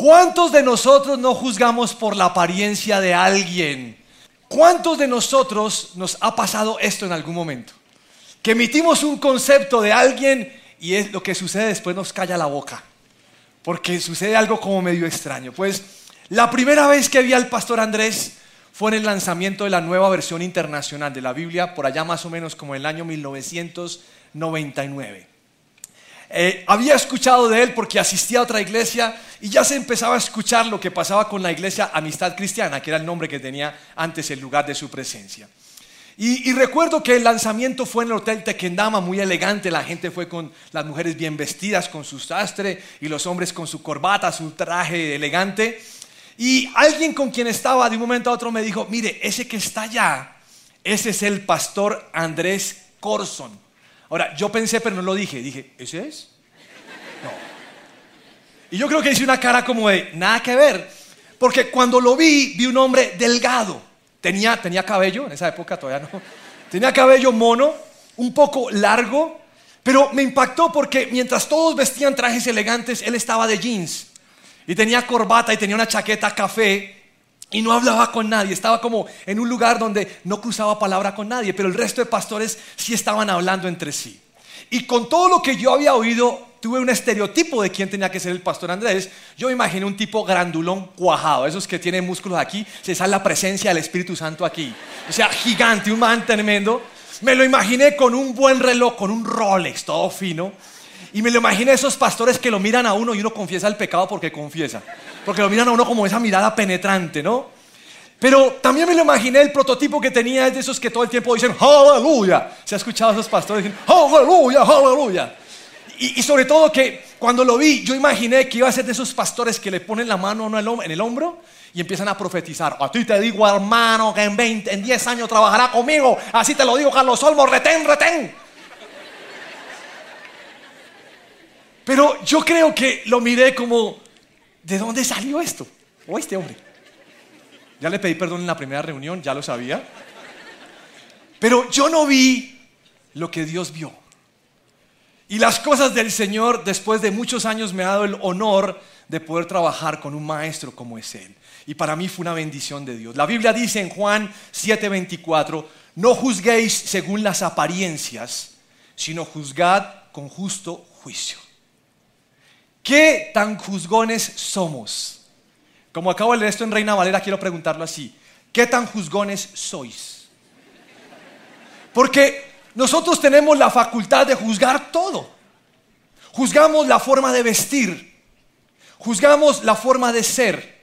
¿Cuántos de nosotros no juzgamos por la apariencia de alguien? ¿Cuántos de nosotros nos ha pasado esto en algún momento? Que emitimos un concepto de alguien y es lo que sucede después nos calla la boca. Porque sucede algo como medio extraño. Pues la primera vez que vi al pastor Andrés fue en el lanzamiento de la nueva versión internacional de la Biblia, por allá más o menos como el año 1999. Eh, había escuchado de él porque asistía a otra iglesia y ya se empezaba a escuchar lo que pasaba con la iglesia Amistad Cristiana, que era el nombre que tenía antes el lugar de su presencia. Y, recuerdo que el lanzamiento fue en el Hotel Tequendama, muy elegante, la gente fue con las mujeres bien vestidas, con su sastre, y los hombres con su corbata, su traje elegante. Y alguien con quien estaba de un momento a otro me dijo, mire, ese que está allá, ese es el pastor Andrés Corson. Ahora, yo pensé, pero no lo dije. Dije, ¿ese es? No. Y yo creo que hice una cara como de, nada que ver. Porque cuando lo vi, vi un hombre delgado. Tenía, tenía cabello, en esa época todavía no. Tenía cabello mono, un poco largo. Pero me impactó porque mientras todos vestían trajes elegantes, él estaba de jeans. Y tenía corbata y tenía una chaqueta café y no hablaba con nadie, estaba como en un lugar donde no cruzaba palabra con nadie, pero el resto de pastores sí estaban hablando entre sí. Y con todo lo que yo había oído, tuve un estereotipo de quién tenía que ser el pastor Andrés. Yo me imaginé un tipo grandulón cuajado, esos que tienen músculos aquí, se sale la presencia del Espíritu Santo aquí. O sea, gigante, un man tremendo. Me lo imaginé con un buen reloj, con un Rolex, todo fino. Y me lo imaginé esos pastores que lo miran a uno y uno confiesa el pecado porque confiesa porque lo miran a uno como esa mirada penetrante, ¿no? Pero también me lo imaginé, el prototipo que tenía es de esos que todo el tiempo dicen, aleluya. ¿Se ha escuchado a esos pastores dicen, aleluya, aleluya? Y, sobre todo que cuando lo vi, yo imaginé que iba a ser de esos pastores que le ponen la mano en el hombro y empiezan a profetizar. A ti te digo, hermano, que en 20, en 10 años trabajará conmigo. Así te lo digo, Carlos Olmos, retén, retén. Pero yo creo que lo miré como ¿de dónde salió esto? ¿O este hombre? Ya le pedí perdón en la primera reunión, ya lo sabía. Pero yo no vi lo que Dios vio. Y las cosas del Señor, después de muchos años, me ha dado el honor de poder trabajar con un maestro como es Él. Y para mí fue una bendición de Dios. La Biblia dice en Juan 7:24, no juzguéis según las apariencias, sino juzgad con justo juicio. ¿Qué tan juzgones somos? Como acabo de leer esto en Reina Valera, quiero preguntarlo así. ¿Qué tan juzgones sois? Porque nosotros tenemos la facultad de juzgar todo. Juzgamos la forma de vestir, juzgamos la forma de ser,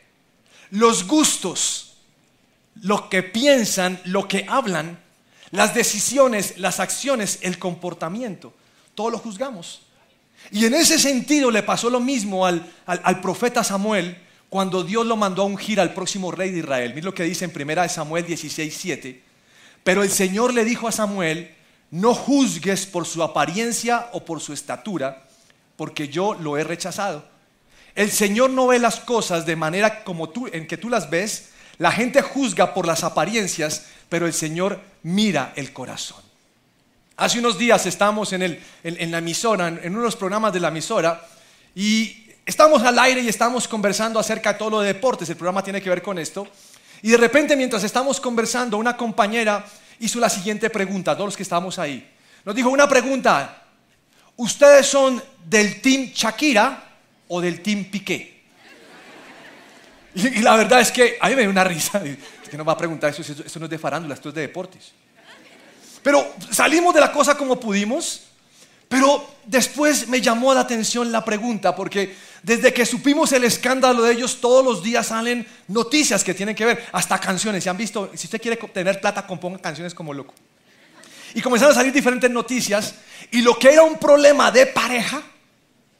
los gustos, lo que piensan, lo que hablan, las decisiones, las acciones, el comportamiento. Todo lo juzgamos. Y en ese sentido le pasó lo mismo al, profeta Samuel cuando Dios lo mandó a ungir al próximo rey de Israel. Mira lo que dice en 1 Samuel 16, 7. Pero el Señor le dijo a Samuel, no juzgues por su apariencia o por su estatura, porque yo lo he rechazado. El Señor no ve las cosas de manera como tú, en que tú las ves. La gente juzga por las apariencias, pero el Señor mira el corazón. Hace unos días estamos en, la emisora, en, uno de los programas de la emisora, y estamos al aire y estamos conversando acerca de todo lo de deportes. El programa tiene que ver con esto. Y de repente, mientras estamos conversando, una compañera hizo la siguiente pregunta, todos los que estamos ahí. Nos dijo una pregunta, ¿ustedes son del team Shakira o del team Piqué? Y, la verdad es que a me dio una risa. Es que nos va a preguntar eso, eso no es de farándula, esto es de deportes. Pero salimos de la cosa como pudimos. Pero después me llamó la atención la pregunta, porque desde que supimos el escándalo de ellos, todos los días salen noticias que tienen que ver, hasta canciones. Si han visto, si usted quiere tener plata, componga canciones como loco. Y comenzaron a salir diferentes noticias, y lo que era un problema de pareja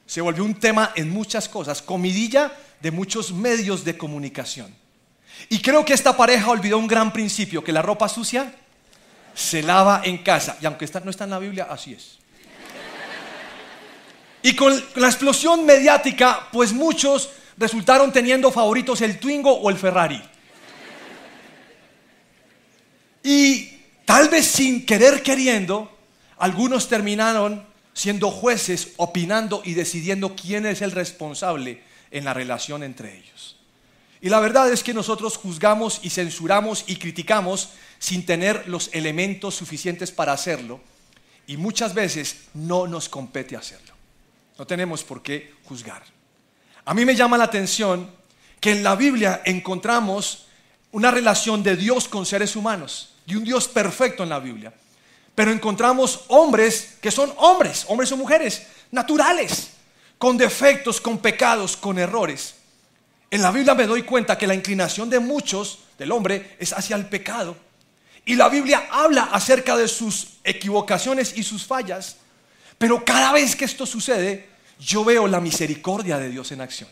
se volvió un tema en muchas cosas, comidilla de muchos medios de comunicación. Y creo que esta pareja olvidó un gran principio, que la ropa sucia se lava en casa. Y aunque no está en la Biblia, así es. Y con la explosión mediática, pues muchos resultaron teniendo favoritos el Twingo o el Ferrari. Y tal vez sin querer queriendo, algunos terminaron siendo jueces, opinando y decidiendo quién es el responsable en la relación entre ellos. Y la verdad es que nosotros juzgamos y censuramos y criticamos sin tener los elementos suficientes para hacerlo y muchas veces no nos compete hacerlo. No tenemos por qué juzgar. A mí me llama la atención que en la Biblia encontramos una relación de Dios con seres humanos, y un Dios perfecto en la Biblia. Pero encontramos hombres que son hombres, hombres o mujeres, naturales, con defectos, con pecados, con errores. En la Biblia me doy cuenta que la inclinación de muchos del hombre es hacia el pecado. Y la Biblia habla acerca de sus equivocaciones y sus fallas. Pero cada vez que esto sucede, yo veo la misericordia de Dios en acción.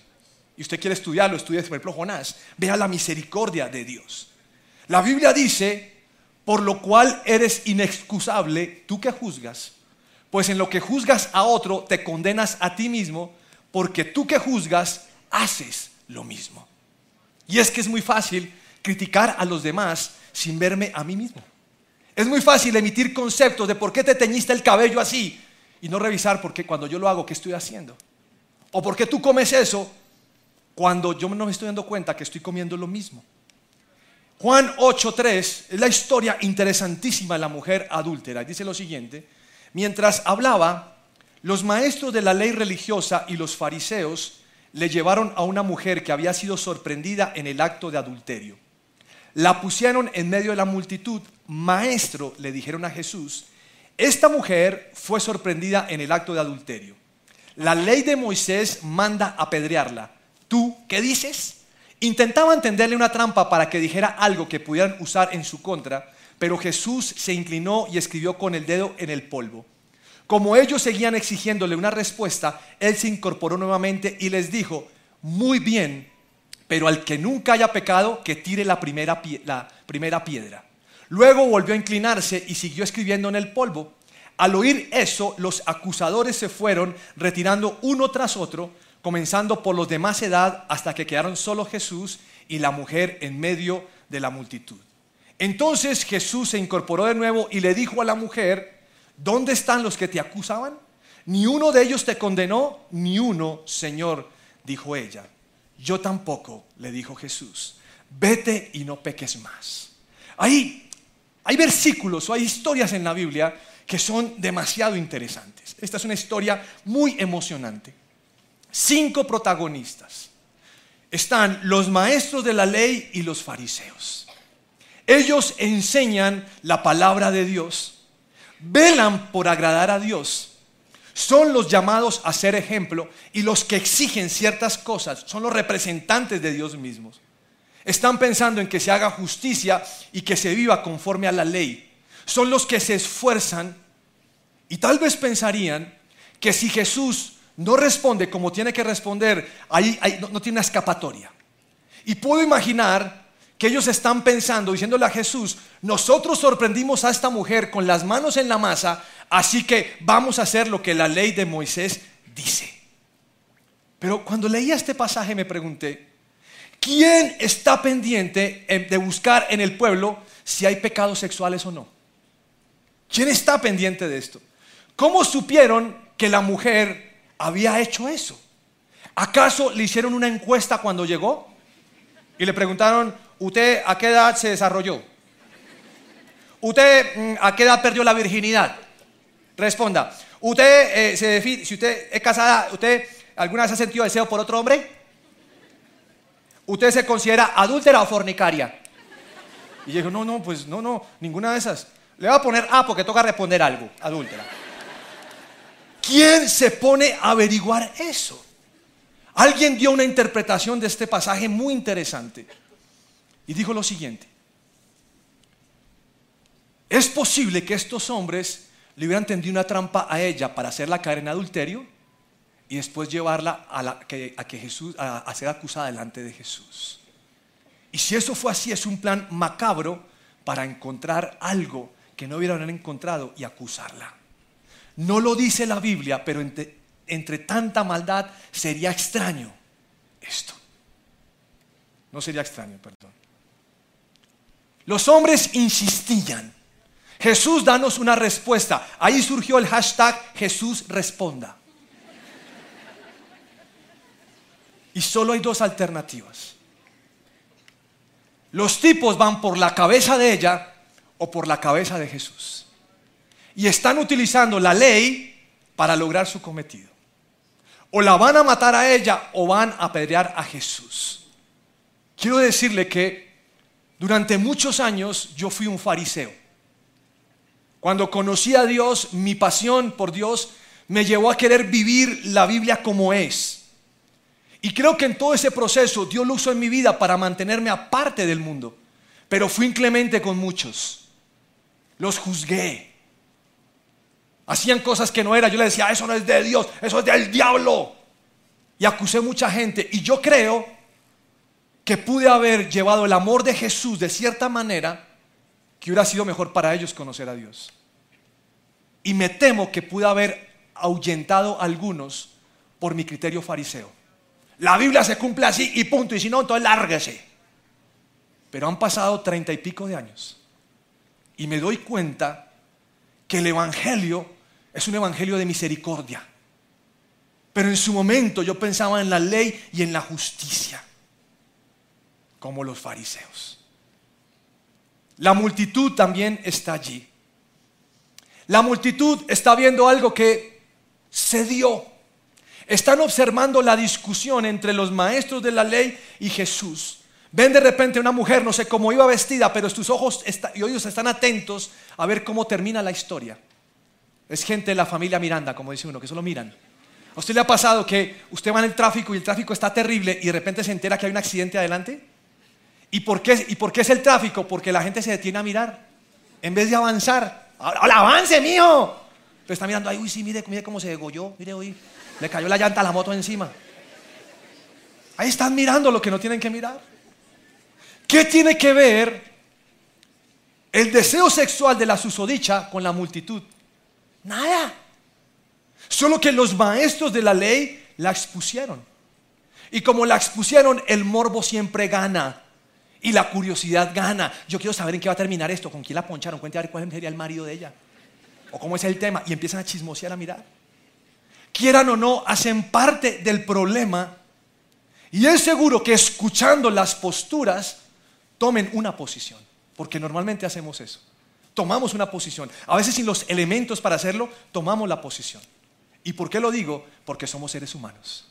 Y usted quiere estudiarlo, estudie por ejemplo Jonás. Vea la misericordia de Dios. La Biblia dice, por lo cual eres inexcusable, tú que juzgas, pues en lo que juzgas a otro te condenas a ti mismo, porque tú que juzgas haces lo mismo. Y es que es muy fácil criticar a los demás sin verme a mí mismo. Es muy fácil emitir conceptos de por qué te teñiste el cabello así y no revisar por qué cuando yo lo hago, qué estoy haciendo. O por qué tú comes eso cuando yo no me estoy dando cuenta que estoy comiendo lo mismo. Juan 8.3 es la historia interesantísima de la mujer adúltera. Dice lo siguiente, mientras hablaba, los maestros de la ley religiosa y los fariseos le llevaron a una mujer que había sido sorprendida en el acto de adulterio. La pusieron en medio de la multitud. Maestro, le dijeron a Jesús, esta mujer fue sorprendida en el acto de adulterio. La ley de Moisés manda apedrearla. ¿Tú qué dices? Intentaban tenderle una trampa para que dijera algo que pudieran usar en su contra, pero Jesús se inclinó y escribió con el dedo en el polvo. Como ellos seguían exigiéndole una respuesta, él se incorporó nuevamente y les dijo, muy bien, pero al que nunca haya pecado, que tire la primera, la primera piedra. Luego volvió a inclinarse y siguió escribiendo en el polvo. Al oír eso, los acusadores se fueron retirando uno tras otro, comenzando por los de más edad hasta que quedaron solo Jesús y la mujer en medio de la multitud. Entonces Jesús se incorporó de nuevo y le dijo a la mujer, ¿dónde están los que te acusaban? Ni uno de ellos te condenó, ni uno, Señor, dijo ella. Yo tampoco, le dijo Jesús. Vete y no peques más. Ahí hay versículos o hay historias en la Biblia que son demasiado interesantes. Esta es una historia muy emocionante cinco protagonistas. Están los maestros de la ley y los fariseos. Ellos enseñan la palabra de Dios, velan por agradar a Dios, son los llamados a ser ejemplo y los que exigen ciertas cosas son los representantes de Dios mismos. Están pensando en que se haga justicia y que se viva conforme a la ley. Son los que se esfuerzan y tal vez pensarían que si Jesús no responde como tiene que responder, ahí, no, tiene una escapatoria. Y puedo imaginar que ellos están pensando, diciéndole a Jesús, nosotros sorprendimos a esta mujer con las manos en la masa, así que vamos a hacer lo que la ley de Moisés dice. Pero cuando leía este pasaje me pregunté, ¿quién está pendiente de buscar en el pueblo si hay pecados sexuales o no? ¿Quién está pendiente de esto? ¿Cómo supieron que la mujer había hecho eso. ¿Acaso le hicieron una encuesta cuando llegó? Y le preguntaron, ¿usted a qué edad se desarrolló? ¿Usted mm, a qué edad perdió la virginidad? Responda, ¿usted eh, se define, si usted es casada, ¿usted alguna vez ha sentido deseo por otro hombre? ¿Usted se considera adúltera o fornicaria? Y yo dijo, no, no, pues no, no, ninguna de esas. Le voy a poner A porque toca responder algo, adúltera. ¿Quién se pone a averiguar eso? Alguien dio una interpretación de este pasaje muy interesante y dijo lo siguiente. Es posible que estos hombres le hubieran tendido una trampa a ella para hacerla caer en adulterio y después llevarla a, que, Jesús, a ser acusada delante de Jesús. Y si eso fue así, es un plan macabro para encontrar algo que no hubieran encontrado y acusarla. No lo dice la Biblia, pero entre, tanta maldad sería extraño esto. No sería extraño, perdón. Los hombres insistían. Jesús, danos una respuesta. Ahí surgió el hashtag Jesús responda. Y solo hay dos alternativas. Los tipos van por la cabeza de ella o por la cabeza de Jesús. Y están utilizando la ley para lograr su cometido. O la van a matar a ella o van a apedrear a Jesús. Quiero decirle que durante muchos años yo fui un fariseo. Cuando conocí a Dios, mi pasión por Dios me llevó a querer vivir la Biblia como es. Y creo que en todo ese proceso Dios lo usó en mi vida para mantenerme aparte del mundo. Pero fui inclemente con muchos. Los juzgué. Hacían cosas que no era. Yo le decía, eso no es de Dios, eso es del diablo. Y acusé mucha gente. Y yo creo que pude haber llevado el amor de Jesús de cierta manera que hubiera sido mejor para ellos conocer a Dios. Y me temo que pude haber ahuyentado a algunos por mi criterio fariseo. La Biblia se cumple así y punto, y si no, entonces lárguese. Pero han pasado treinta y pico de años y me doy cuenta que el Evangelio es un Evangelio de misericordia. Pero en su momento yo pensaba en la ley y en la justicia, como los fariseos. La multitud también está allí. La multitud está viendo algo que se dio. Están observando la discusión entre los maestros de la ley y Jesús. Ven de repente una mujer, no sé cómo iba vestida, pero tus ojos y oídos están atentos a ver cómo termina la historia. Es gente de la familia Miranda, como dice uno, que solo miran. ¿A usted le ha pasado que usted va en el tráfico y el tráfico está terrible y de repente se entera que hay un accidente adelante? ¿Y por qué, y por qué es el tráfico? Porque la gente se detiene a mirar en vez de avanzar. ¡Hola, avance, mijo! Pero está mirando, ay, uy, sí, mire, mire cómo se degolló, mire, hoy le cayó la llanta a la moto encima. Ahí están mirando lo que no tienen que mirar. ¿Qué tiene que ver el deseo sexual de la susodicha con la multitud? Nada. Solo que los maestros de la ley la expusieron. Y como la expusieron, el morbo siempre gana. Y la curiosidad gana. Yo quiero saber en qué va a terminar esto, con quién la poncharon, cuente a ver cuál sería el marido de ella. O cómo es el tema. Y empiezan a chismosear a mirar. Quieran o no, hacen parte del problema. Y es seguro que escuchando las posturas, tomen una posición. Porque normalmente hacemos eso. Tomamos una posición. A veces sin los elementos para hacerlo, tomamos la posición. ¿Y por qué lo digo? Porque somos seres humanos.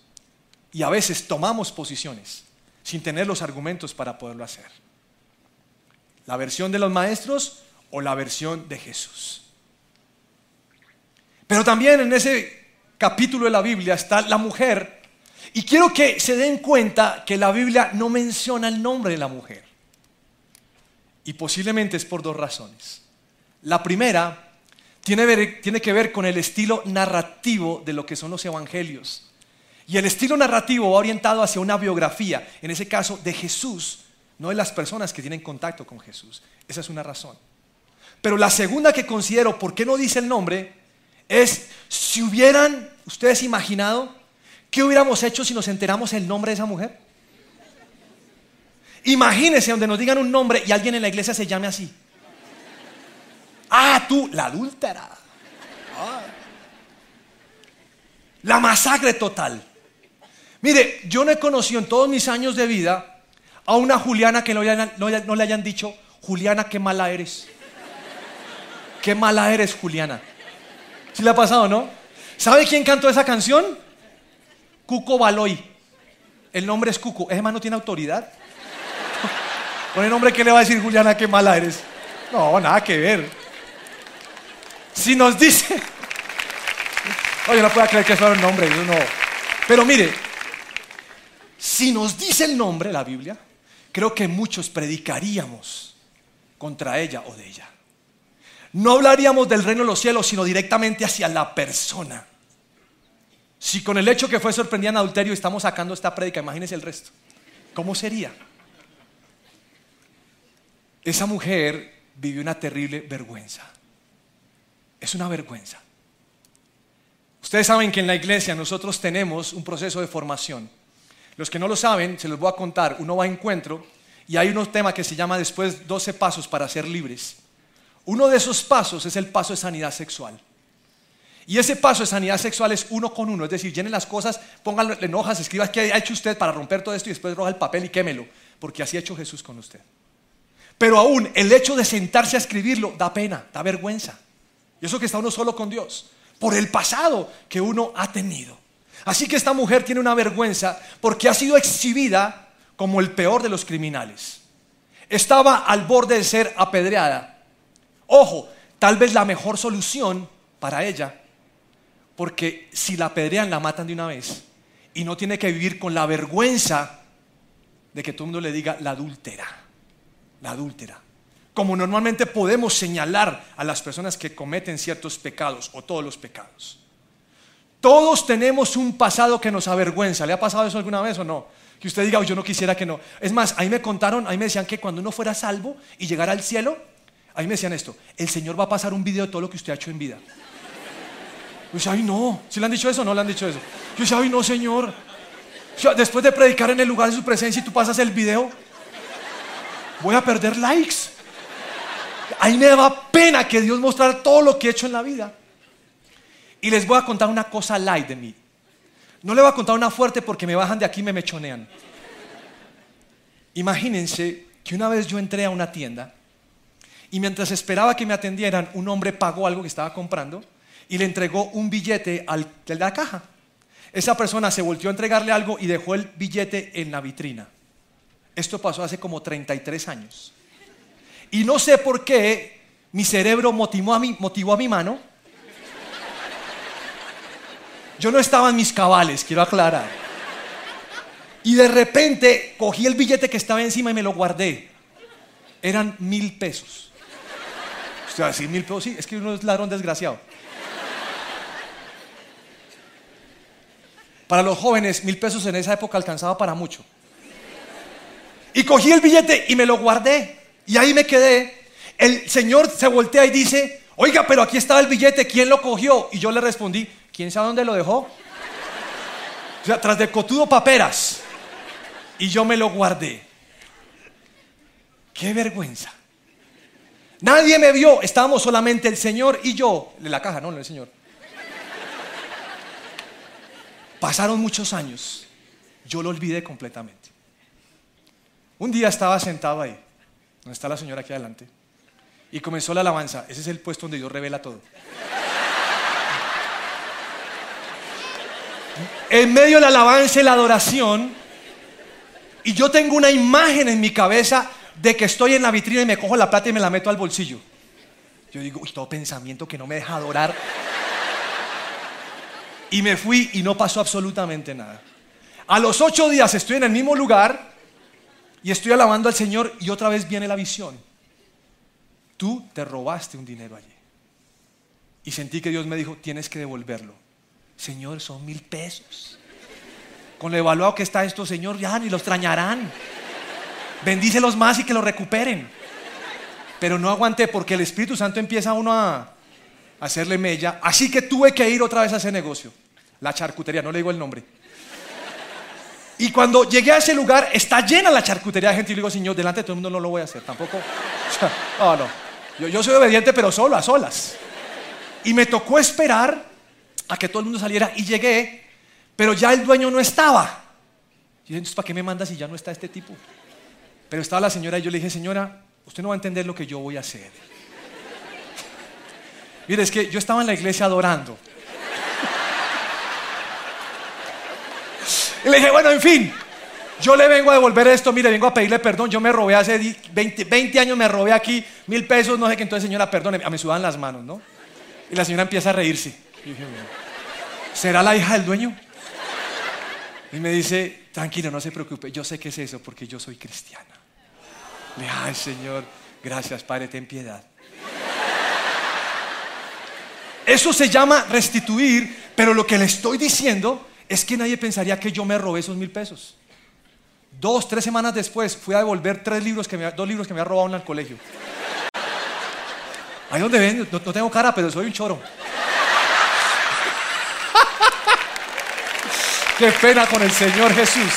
Y a veces tomamos posiciones sin tener los argumentos para poderlo hacer. La versión de los maestros o la versión de Jesús. Pero también en ese capítulo de la Biblia está la mujer. Y quiero que se den cuenta que la Biblia no menciona el nombre de la mujer. Y posiblemente es por dos razones. La primera tiene, tiene, que ver con el estilo narrativo de lo que son los evangelios. Y el estilo narrativo va orientado hacia una biografía, en ese caso de Jesús, no de las personas que tienen contacto con Jesús. Esa es una razón. Pero la segunda que considero, ¿por qué no dice el nombre? Es si hubieran ustedes imaginado qué hubiéramos hecho si nos enteramos el nombre de esa mujer. Imagínense donde nos digan un nombre y alguien en la iglesia se llame así. Ah, tú, la adúltera. Ah. La masacre total. Mire, yo no he conocido en todos mis años de vida a una Juliana que no le hayan, dicho, Juliana, qué mala eres. Qué mala eres, Juliana. ¿Sí le ha pasado, no? ¿Sabe quién cantó esa canción? Cuco Baloy. El nombre es Cuco. ¿Ese man no tiene autoridad? Con el nombre que le va a decir Juliana, qué mala eres. No, nada que ver. Si nos dice. Oye, no puedo creer que eso era un nombre. No. Pero mire, si nos dice el nombre, la Biblia, creo que muchos predicaríamos contra ella o de ella. No hablaríamos del reino de los cielos, sino directamente hacia la persona. Si con el hecho que fue sorprendida en adulterio estamos sacando esta prédica, imagínense el resto. ¿Cómo sería? Esa mujer vivió una terrible vergüenza. Es una vergüenza. Ustedes saben que en la iglesia nosotros tenemos un proceso de formación. Los que no lo saben, se los voy a contar. Uno va a encuentro y hay un tema que se llama después 12 pasos para ser libres. Uno de esos pasos es el paso de sanidad sexual. Y ese paso de sanidad sexual es uno con uno, es decir, llenen las cosas, pónganlo en hojas, escriba qué ha hecho usted para romper todo esto y después roja el papel y quémelo, porque así ha hecho Jesús con usted. Pero aún el hecho de sentarse a escribirlo da pena, da vergüenza. Y eso que está uno solo con Dios, por el pasado que uno ha tenido. Así que esta mujer tiene una vergüenza porque ha sido exhibida como el peor de los criminales. Estaba al borde de ser apedreada. Ojo, tal vez la mejor solución para ella porque si la apedrean, la matan de una vez. Y no tiene que vivir con la vergüenza de que todo el mundo le diga la adúltera. La adúltera. Como normalmente podemos señalar a las personas que cometen ciertos pecados o todos los pecados. Todos tenemos un pasado que nos avergüenza. ¿Le ha pasado eso alguna vez o no? Que usted diga, yo no quisiera que no. Es más, ahí me contaron, ahí me decían que cuando uno fuera salvo y llegara al cielo, ahí me decían esto, el Señor va a pasar un video de todo lo que usted ha hecho en vida. Yo decía, ay no, ¿sí le han dicho eso o no le han dicho eso? Yo decía, ay no, Señor. después de predicar en el lugar de su presencia y tú pasas el video, voy a perder likes. Ahí me daba pena que Dios mostrara todo lo que he hecho en la vida. Y les voy a contar una cosa light de mí. No le voy a contar una fuerte porque me bajan de aquí y me mechonean. Imagínense que una vez yo entré a una tienda y mientras esperaba que me atendieran, un hombre pagó algo que estaba comprando y le entregó un billete al de la caja. Esa persona se volvió a entregarle algo y dejó el billete en la vitrina. Esto pasó hace como 33 años. Y no sé por qué mi cerebro motivó a mi, motivó a mi mano. Yo no estaba en mis cabales, quiero aclarar. Y de repente cogí el billete que estaba encima y me lo guardé. Eran mil pesos. O sea, sí, mil pesos, sí, es que uno es ladrón desgraciado. Para los jóvenes, mil pesos en esa época alcanzaba para mucho. Y cogí el billete y me lo guardé. Y ahí me quedé. El señor se voltea y dice, oiga, pero aquí estaba el billete, ¿quién lo cogió? Y yo le respondí, ¿quién sabe dónde lo dejó? O sea, tras de cotudo paperas. Y yo me lo guardé. Qué vergüenza. Nadie me vio, estábamos solamente el Señor y yo. La caja, no, no el Señor. Pasaron muchos años, yo lo olvidé completamente. Un día estaba sentado ahí, donde está la señora aquí adelante, y comenzó la alabanza. Ese es el puesto donde Dios revela todo. En medio de la alabanza y la adoración, y yo tengo una imagen en mi cabeza de que estoy en la vitrina y me cojo la plata y me la meto al bolsillo. Yo digo, uy, todo pensamiento que no me deja adorar y me fui y no pasó absolutamente nada. A los ocho días estoy en el mismo lugar y estoy alabando al Señor y otra vez viene la visión. Tú te robaste un dinero allí. Y sentí que Dios me dijo, tienes que devolverlo. Señor, son mil pesos. Con lo evaluado que está esto, Señor, ya ni los extrañarán. Bendícelos más y que lo recuperen. Pero no aguanté porque el Espíritu Santo empieza a uno a, hacerle mella. Así que tuve que ir otra vez a ese negocio. La charcutería, no le digo el nombre. Y cuando llegué a ese lugar, está llena la charcutería de gente. Y le digo, Señor, delante de todo el mundo no lo voy a hacer. Tampoco. no, no. Yo, yo soy obediente, pero solo, a solas. Y me tocó esperar a que todo el mundo saliera. Y llegué, pero ya el dueño no estaba. Y yo, entonces, ¿para qué me manda si ya no está este tipo? Pero estaba la señora y yo le dije, señora, usted no va a entender lo que yo voy a hacer. Mire, es que yo estaba en la iglesia adorando. Y le dije, bueno, en fin, yo le vengo a devolver esto, mire, vengo a pedirle perdón. Yo me robé hace 20, años, me robé aquí mil pesos, no sé qué. Entonces, señora, perdone, a me sudan las manos, ¿no? Y la señora empieza a reírse. ¿Será la hija del dueño? Y me dice, tranquilo, no se preocupe, yo sé qué es eso porque yo soy cristiana. Le dije, ay, Señor, gracias, Padre, ten piedad. Eso se llama restituir, pero lo que le estoy diciendo es que nadie pensaría que yo me robé esos mil pesos. Dos, tres semanas después fui a devolver tres libros que me, dos libros que me había robado en el colegio. Ahí donde ven, no, tengo cara, pero soy un choro. Qué pena con el Señor Jesús.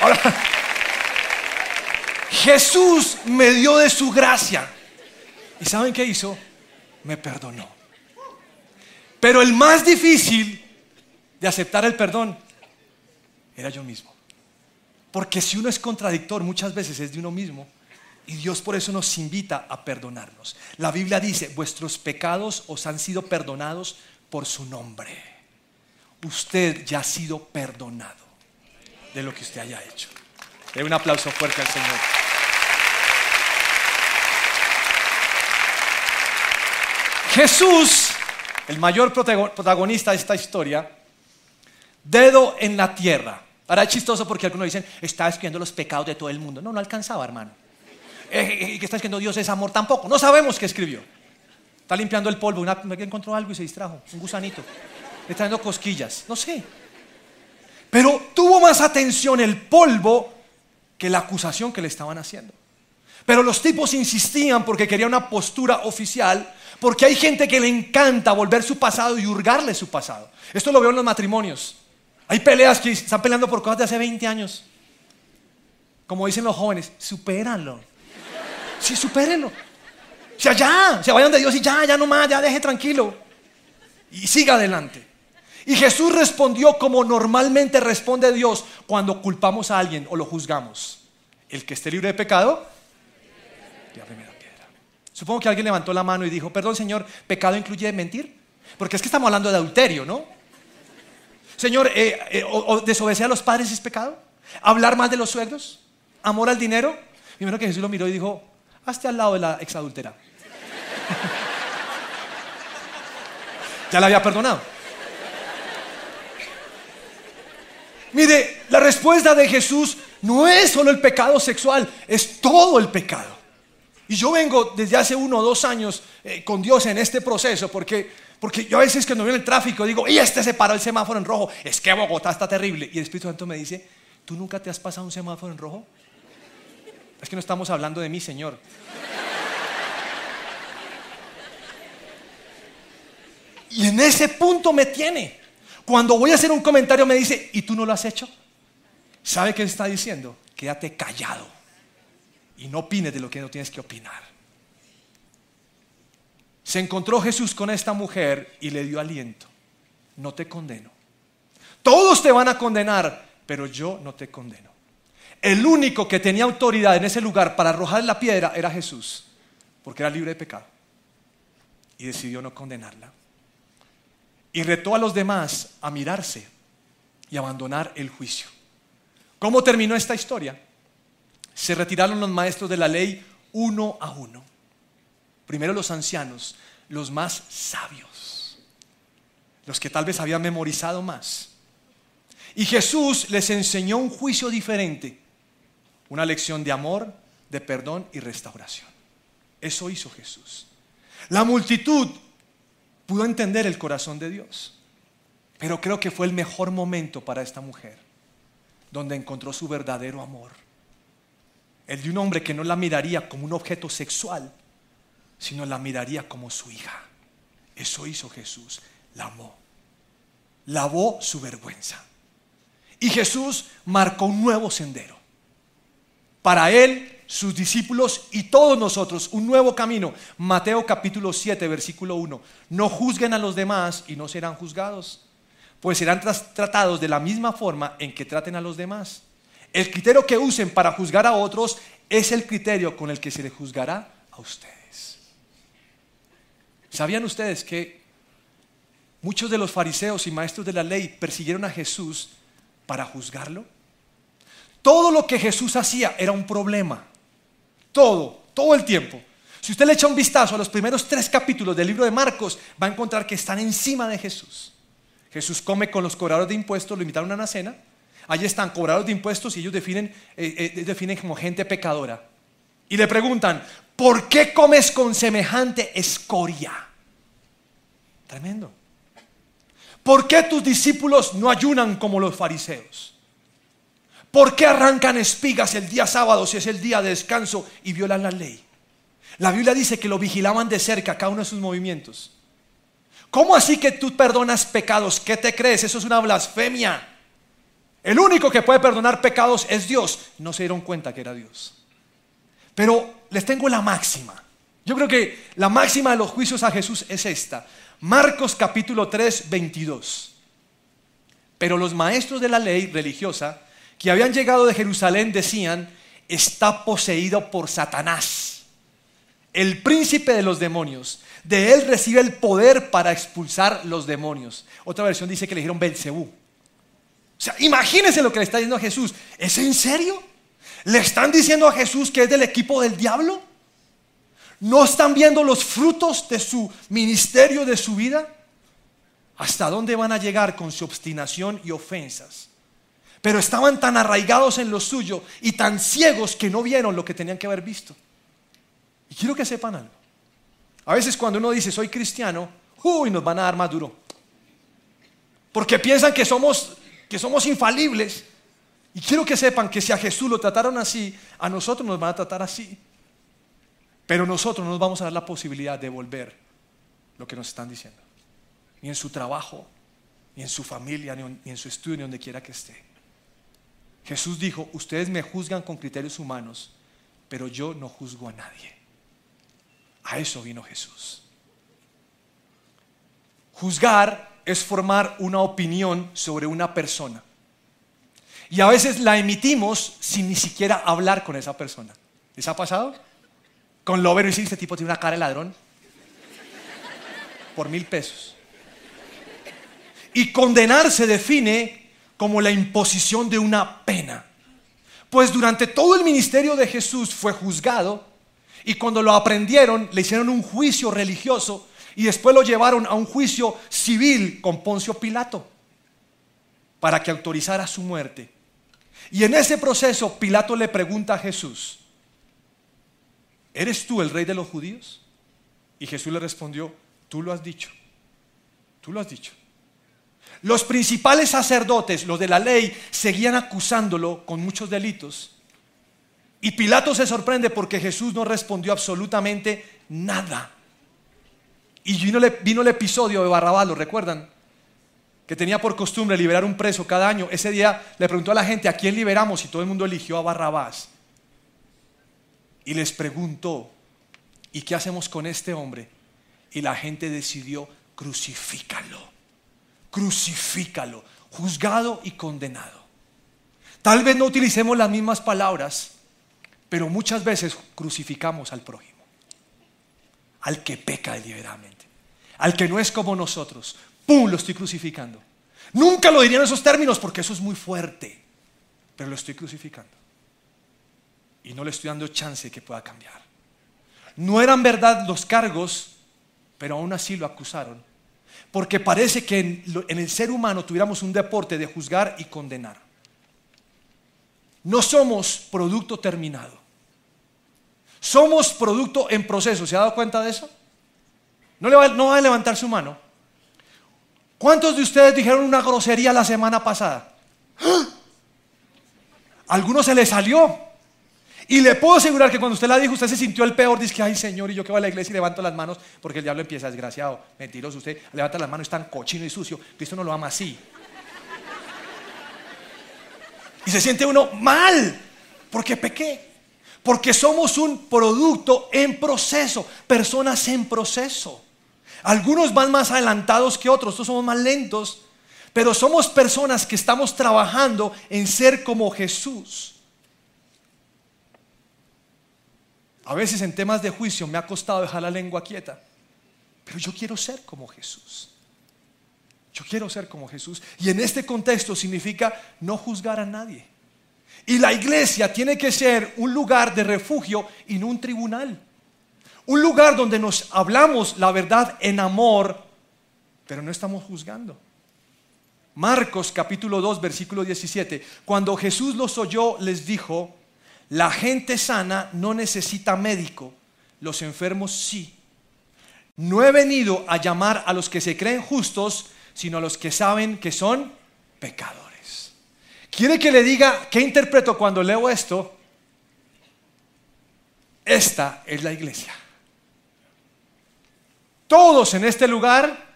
Ahora, Jesús me dio de su gracia. ¿Y saben qué hizo? me perdonó. Pero el más difícil de aceptar el perdón era yo mismo. Porque si uno es contradictor, muchas veces es de uno mismo. Y Dios por eso nos invita a perdonarnos. La Biblia dice, vuestros pecados os han sido perdonados por su nombre. Usted ya ha sido perdonado de lo que usted haya hecho. De un aplauso fuerte al Señor. Jesús, el mayor protagonista de esta historia, dedo en la tierra. Ahora es chistoso porque algunos dicen, está escribiendo los pecados de todo el mundo. No, no alcanzaba, hermano. ¿Y eh, eh, que está escribiendo Dios es amor tampoco. No sabemos qué escribió. Está limpiando el polvo. Una, encontró algo y se distrajo. Un gusanito. Le está dando cosquillas. No sé. Pero tuvo más atención el polvo que la acusación que le estaban haciendo. Pero los tipos insistían porque querían una postura oficial, porque hay gente que le encanta volver su pasado y hurgarle su pasado. Esto lo veo en los matrimonios. Hay peleas que están peleando por cosas de hace 20 años. Como dicen los jóvenes, supéranlo. Sí, supérenlo. O sea, ya, se vayan de Dios y ya, ya no más, ya deje tranquilo. Y siga adelante. Y Jesús respondió como normalmente responde Dios cuando culpamos a alguien o lo juzgamos. El que esté libre de pecado, la primera piedra. Supongo que alguien levantó la mano y dijo, perdón Señor, ¿pecado incluye mentir? Porque es que estamos hablando de adulterio, ¿no? Señor, eh, eh, o, desobedecer a los padres es pecado? ¿Hablar más de los suegros? ¿Amor al dinero? Primero que Jesús lo miró y dijo, hazte al lado de la exadultera. ya la había perdonado. Mire, la respuesta de Jesús no es solo el pecado sexual, es todo el pecado. Y yo vengo desde hace uno o dos años eh, con Dios en este proceso, porque, porque yo a veces cuando veo el tráfico digo, y este se paró el semáforo en rojo, es que Bogotá está terrible. Y el Espíritu Santo me dice, ¿tú nunca te has pasado un semáforo en rojo? Es que no estamos hablando de mí, Señor. Y en ese punto me tiene. Cuando voy a hacer un comentario me dice, ¿y tú no lo has hecho? ¿Sabe qué está diciendo? Quédate callado y no opines de lo que no tienes que opinar. Se encontró Jesús con esta mujer y le dio aliento. No te condeno. Todos te van a condenar, pero yo no te condeno. El único que tenía autoridad en ese lugar para arrojar la piedra era Jesús, porque era libre de pecado. Y decidió no condenarla. Y retó a los demás a mirarse y abandonar el juicio. ¿Cómo terminó esta historia? Se retiraron los maestros de la ley uno a uno. Primero los ancianos, los más sabios, los que tal vez habían memorizado más. Y Jesús les enseñó un juicio diferente, una lección de amor, de perdón y restauración. Eso hizo Jesús. La multitud pudo entender el corazón de Dios, pero creo que fue el mejor momento para esta mujer, donde encontró su verdadero amor el de un hombre que no la miraría como un objeto sexual, sino la miraría como su hija. Eso hizo Jesús, la amó, lavó su vergüenza. Y Jesús marcó un nuevo sendero. Para él, sus discípulos y todos nosotros, un nuevo camino. Mateo capítulo 7, versículo 1. No juzguen a los demás y no serán juzgados, pues serán tratados de la misma forma en que traten a los demás. El criterio que usen para juzgar a otros es el criterio con el que se les juzgará a ustedes. ¿Sabían ustedes que muchos de los fariseos y maestros de la ley persiguieron a Jesús para juzgarlo? Todo lo que Jesús hacía era un problema. Todo, todo el tiempo. Si usted le echa un vistazo a los primeros tres capítulos del libro de Marcos, va a encontrar que están encima de Jesús. Jesús come con los cobradores de impuestos, lo invitaron a una cena Allí están cobrados de impuestos y ellos definen, eh, eh, definen como gente pecadora. Y le preguntan, ¿por qué comes con semejante escoria? Tremendo. ¿Por qué tus discípulos no ayunan como los fariseos? ¿Por qué arrancan espigas el día sábado si es el día de descanso y violan la ley? La Biblia dice que lo vigilaban de cerca cada uno de sus movimientos. ¿Cómo así que tú perdonas pecados? ¿Qué te crees? Eso es una blasfemia. El único que puede perdonar pecados es Dios. No se dieron cuenta que era Dios. Pero les tengo la máxima. Yo creo que la máxima de los juicios a Jesús es esta. Marcos capítulo 3, 22. Pero los maestros de la ley religiosa que habían llegado de Jerusalén decían, está poseído por Satanás, el príncipe de los demonios. De él recibe el poder para expulsar los demonios. Otra versión dice que le dijeron Belcebú. O sea, imagínense lo que le está diciendo a Jesús. ¿Es en serio? ¿Le están diciendo a Jesús que es del equipo del diablo? ¿No están viendo los frutos de su ministerio, de su vida? ¿Hasta dónde van a llegar con su obstinación y ofensas? Pero estaban tan arraigados en lo suyo y tan ciegos que no vieron lo que tenían que haber visto. Y quiero que sepan algo. A veces cuando uno dice soy cristiano, uy, nos van a dar más duro. Porque piensan que somos que somos infalibles. Y quiero que sepan que si a Jesús lo trataron así, a nosotros nos van a tratar así. Pero nosotros no nos vamos a dar la posibilidad de volver lo que nos están diciendo. Ni en su trabajo, ni en su familia, ni en su estudio, ni donde quiera que esté. Jesús dijo, ustedes me juzgan con criterios humanos, pero yo no juzgo a nadie. A eso vino Jesús. Juzgar es formar una opinión sobre una persona. Y a veces la emitimos sin ni siquiera hablar con esa persona. ¿Les ha pasado? Con Lover y este tipo tiene una cara de ladrón. Por mil pesos. Y condenar se define como la imposición de una pena. Pues durante todo el ministerio de Jesús fue juzgado y cuando lo aprendieron le hicieron un juicio religioso y después lo llevaron a un juicio civil con Poncio Pilato para que autorizara su muerte. Y en ese proceso Pilato le pregunta a Jesús, ¿eres tú el rey de los judíos? Y Jesús le respondió, tú lo has dicho, tú lo has dicho. Los principales sacerdotes, los de la ley, seguían acusándolo con muchos delitos. Y Pilato se sorprende porque Jesús no respondió absolutamente nada. Y vino, el episodio de Barrabás, ¿lo recuerdan? Que tenía por costumbre liberar un preso cada año. Ese día le preguntó a la gente, ¿a quién liberamos? Y todo el mundo eligió a Barrabás. Y les preguntó, ¿y qué hacemos con este hombre? Y la gente decidió, crucifícalo, crucifícalo, juzgado y condenado. Tal vez no utilicemos las mismas palabras, pero muchas veces crucificamos al prójimo al que peca deliberadamente, al que no es como nosotros. ¡Pum! Lo estoy crucificando. Nunca lo diría en esos términos porque eso es muy fuerte, pero lo estoy crucificando. Y no le estoy dando chance que pueda cambiar. No eran verdad los cargos, pero aún así lo acusaron. Porque parece que en, el ser humano tuviéramos un deporte de juzgar y condenar. No somos producto terminado. Somos producto en proceso. ¿Se ha dado cuenta de eso? No, va, a levantar su mano. ¿Cuántos de ustedes dijeron una grosería la semana pasada? ¡Ah! algunos se le salió. Y le puedo asegurar que cuando usted la dijo, usted se sintió el peor. Dice que, ay Señor, y yo que voy a la iglesia y levanto las manos, porque el diablo empieza, desgraciado, mentiroso. Usted levanta las manos, es tan cochino y sucio. Cristo no lo ama así. Y se siente uno mal, porque pequé. Porque somos un producto en proceso, personas en proceso. Algunos van más adelantados que otros, nosotros somos más lentos, pero somos personas que estamos trabajando en ser como Jesús. A veces en temas de juicio me ha costado dejar la lengua quieta, pero yo quiero ser como Jesús. Yo quiero ser como Jesús. Y en este contexto significa no juzgar a nadie. Y la iglesia tiene que ser un lugar de refugio y no un tribunal. Un lugar donde nos hablamos la verdad en amor, pero no estamos juzgando. Marcos capítulo 2, versículo 17. Cuando Jesús los oyó, les dijo, la gente sana no necesita médico, los enfermos sí. No he venido a llamar a los que se creen justos, sino a los que saben que son pecadores. ¿Quiere que le diga qué interpreto cuando leo esto? Esta es la iglesia. Todos en este lugar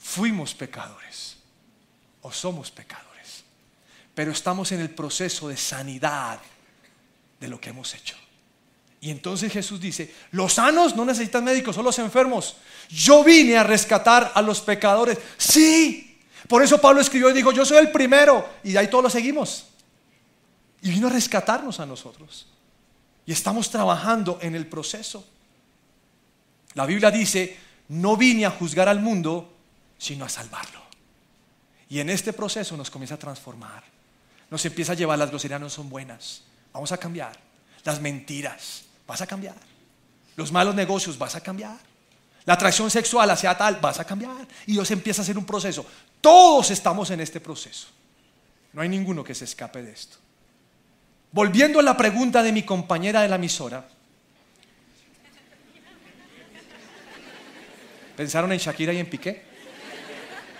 fuimos pecadores o somos pecadores, pero estamos en el proceso de sanidad de lo que hemos hecho. Y entonces Jesús dice, los sanos no necesitan médicos, son los enfermos. Yo vine a rescatar a los pecadores. Sí, por eso Pablo escribió y dijo, yo soy el primero. Y de ahí todos lo seguimos. Y vino a rescatarnos a nosotros. Y estamos trabajando en el proceso. La Biblia dice, no vine a juzgar al mundo, sino a salvarlo. Y en este proceso nos comienza a transformar. Nos empieza a llevar, las groserías no son buenas. Vamos a cambiar. Las mentiras, vas a cambiar. Los malos negocios, vas a cambiar. La atracción sexual hacia tal, vas a cambiar. Y Dios empieza a hacer un proceso. Todos estamos en este proceso. No hay ninguno que se escape de esto. Volviendo a la pregunta de mi compañera de la emisora, ¿pensaron en Shakira y en Piqué?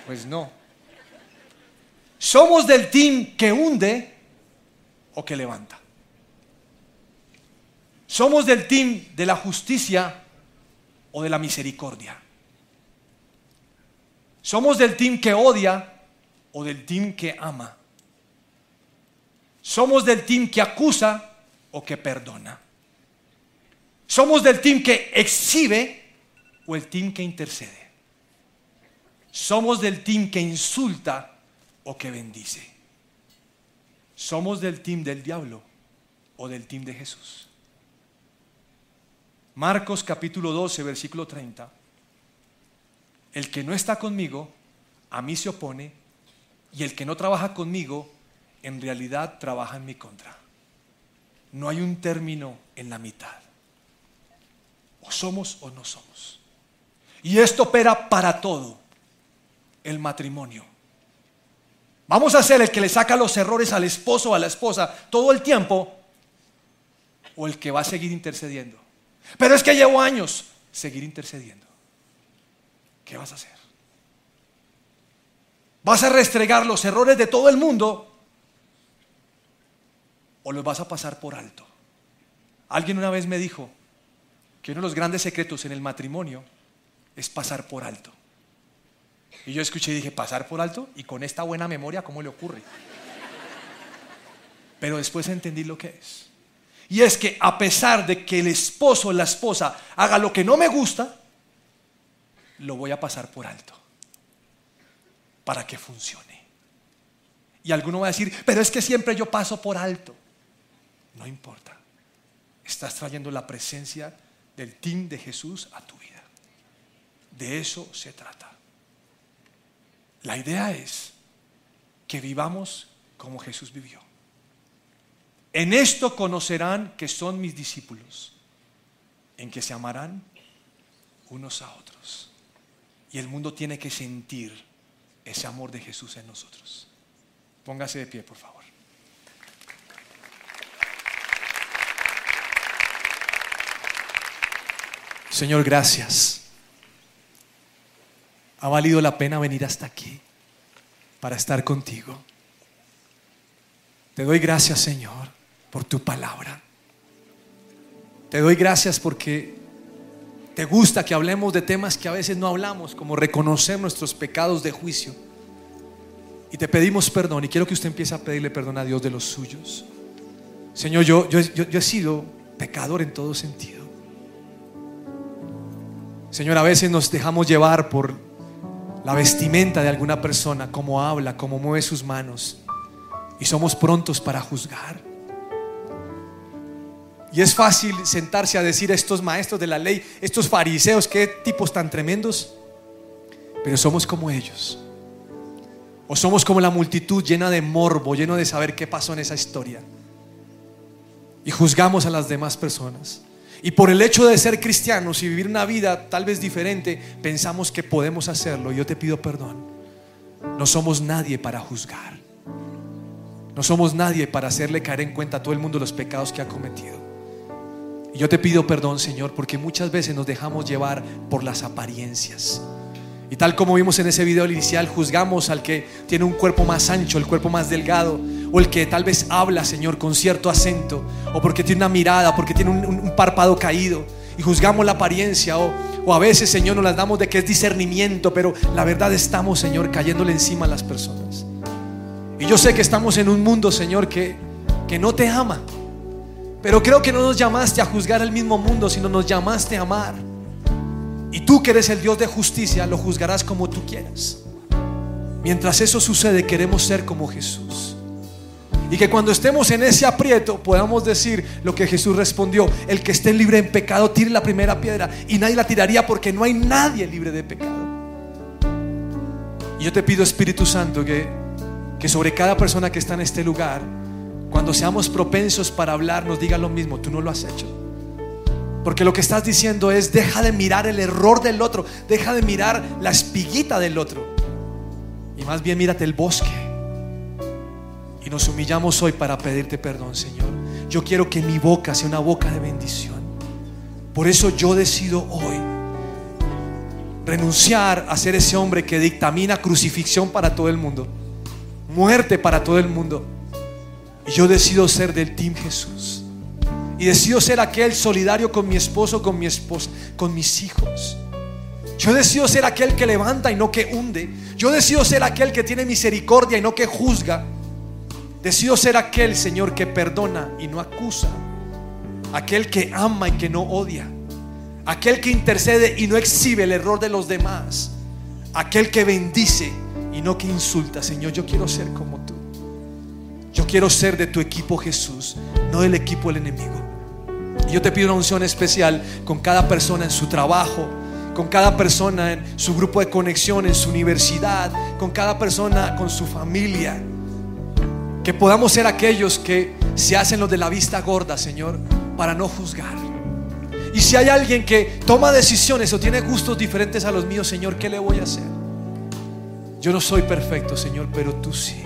Pues no. ¿Somos del team que hunde o que levanta? ¿Somos del team de la justicia o de la misericordia? ¿Somos del team que odia o del team que ama? ¿Somos del team que acusa o que perdona? ¿Somos del team que exhibe o el team que intercede? ¿Somos del team que insulta o que bendice? ¿Somos del team del diablo o del team de Jesús? Marcos capítulo 12, versículo 30. El que no está conmigo, a mí se opone, y el que no trabaja conmigo, en realidad trabaja en mi contra. No hay un término en la mitad. O somos o no somos. Y esto opera para todo el matrimonio. Vamos a ser el que le saca los errores al esposo o a la esposa todo el tiempo o el que va a seguir intercediendo. Pero es que llevo años seguir intercediendo. ¿Qué vas a hacer? ¿Vas a restregar los errores de todo el mundo o los vas a pasar por alto? Alguien una vez me dijo que uno de los grandes secretos en el matrimonio es pasar por alto. Y yo escuché y dije, pasar por alto y con esta buena memoria, ¿cómo le ocurre? Pero después entendí lo que es. Y es que a pesar de que el esposo o la esposa haga lo que no me gusta, lo voy a pasar por alto para que funcione. Y alguno va a decir, pero es que siempre yo paso por alto. No importa. Estás trayendo la presencia del team de Jesús a tu vida. De eso se trata. La idea es que vivamos como Jesús vivió. En esto conocerán que son mis discípulos, en que se amarán unos a otros. Y el mundo tiene que sentir ese amor de Jesús en nosotros. Póngase de pie, por favor. Señor, gracias. Ha valido la pena venir hasta aquí para estar contigo. Te doy gracias, Señor por tu palabra. Te doy gracias porque te gusta que hablemos de temas que a veces no hablamos, como reconocer nuestros pecados de juicio. Y te pedimos perdón y quiero que usted empiece a pedirle perdón a Dios de los suyos. Señor, yo, yo, yo, he sido pecador en todo sentido. Señor, a veces nos dejamos llevar por la vestimenta de alguna persona, cómo habla, cómo mueve sus manos. Y somos prontos para juzgar. Y es fácil sentarse a decir a estos maestros de la ley, estos fariseos, qué tipos tan tremendos. Pero somos como ellos. O somos como la multitud llena de morbo, lleno de saber qué pasó en esa historia. Y juzgamos a las demás personas. Y por el hecho de ser cristianos y vivir una vida tal vez diferente, pensamos que podemos hacerlo. Yo te pido perdón. No somos nadie para juzgar. No somos nadie para hacerle caer en cuenta a todo el mundo los pecados que ha cometido. Y yo te pido perdón, Señor, porque muchas veces nos dejamos llevar por las apariencias. Y tal como vimos en ese video inicial, juzgamos al que tiene un cuerpo más ancho, el cuerpo más delgado, o el que tal vez habla, Señor, con cierto acento, o porque tiene una mirada, porque tiene un, párpado caído, y juzgamos la apariencia, o, o a veces, Señor, nos las damos de que es discernimiento, pero la verdad estamos, Señor, cayéndole encima a las personas. Y yo sé que estamos en un mundo, Señor, que, que no te ama Pero creo que no nos llamaste a juzgar el mismo mundo, sino nos llamaste a amar. Y tú que eres el Dios de justicia, lo juzgarás como tú quieras. Mientras eso sucede, queremos ser como Jesús. Y que cuando estemos en ese aprieto podamos decir lo que Jesús respondió, el que esté libre en pecado, tire la primera piedra. Y nadie la tiraría porque no hay nadie libre de pecado. Y yo te pido, Espíritu Santo, que, que sobre cada persona que está en este lugar, cuando seamos propensos para hablar, nos diga lo mismo, tú no lo has hecho. Porque lo que estás diciendo es, deja de mirar el error del otro, deja de mirar la espiguita del otro. Y más bien mírate el bosque. Y nos humillamos hoy para pedirte perdón, Señor. Yo quiero que mi boca sea una boca de bendición. Por eso yo decido hoy renunciar a ser ese hombre que dictamina crucifixión para todo el mundo, muerte para todo el mundo. Y yo decido ser del Team Jesús. Y decido ser aquel solidario con mi esposo, con mi esposa, con mis hijos. Yo decido ser aquel que levanta y no que hunde. Yo decido ser aquel que tiene misericordia y no que juzga. Decido ser aquel, Señor, que perdona y no acusa. Aquel que ama y que no odia. Aquel que intercede y no exhibe el error de los demás. Aquel que bendice y no que insulta. Señor, yo quiero ser como. Yo quiero ser de tu equipo Jesús, no del equipo del enemigo. Y yo te pido una unción especial con cada persona en su trabajo, con cada persona en su grupo de conexión, en su universidad, con cada persona, con su familia. Que podamos ser aquellos que se hacen los de la vista gorda, Señor, para no juzgar. Y si hay alguien que toma decisiones o tiene gustos diferentes a los míos, Señor, ¿qué le voy a hacer? Yo no soy perfecto, Señor, pero tú sí.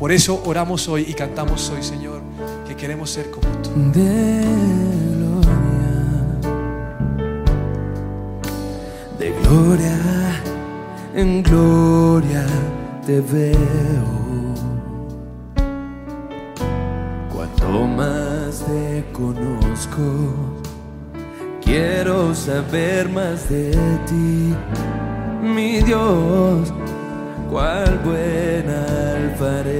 Por eso oramos hoy y cantamos hoy, Señor, que queremos ser como tú. De gloria, de gloria en gloria te veo. Cuanto más te conozco, quiero saber más de ti, mi Dios cual buen alfarero.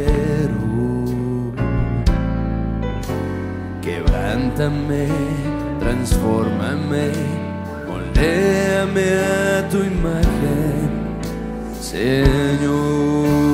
Quebrántame, transfórmame, a tu imagen, Señor.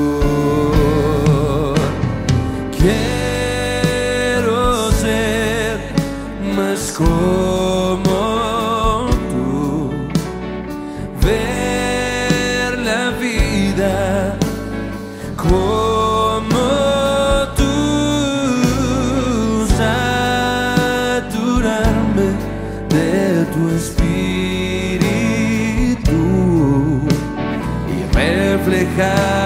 Reflejar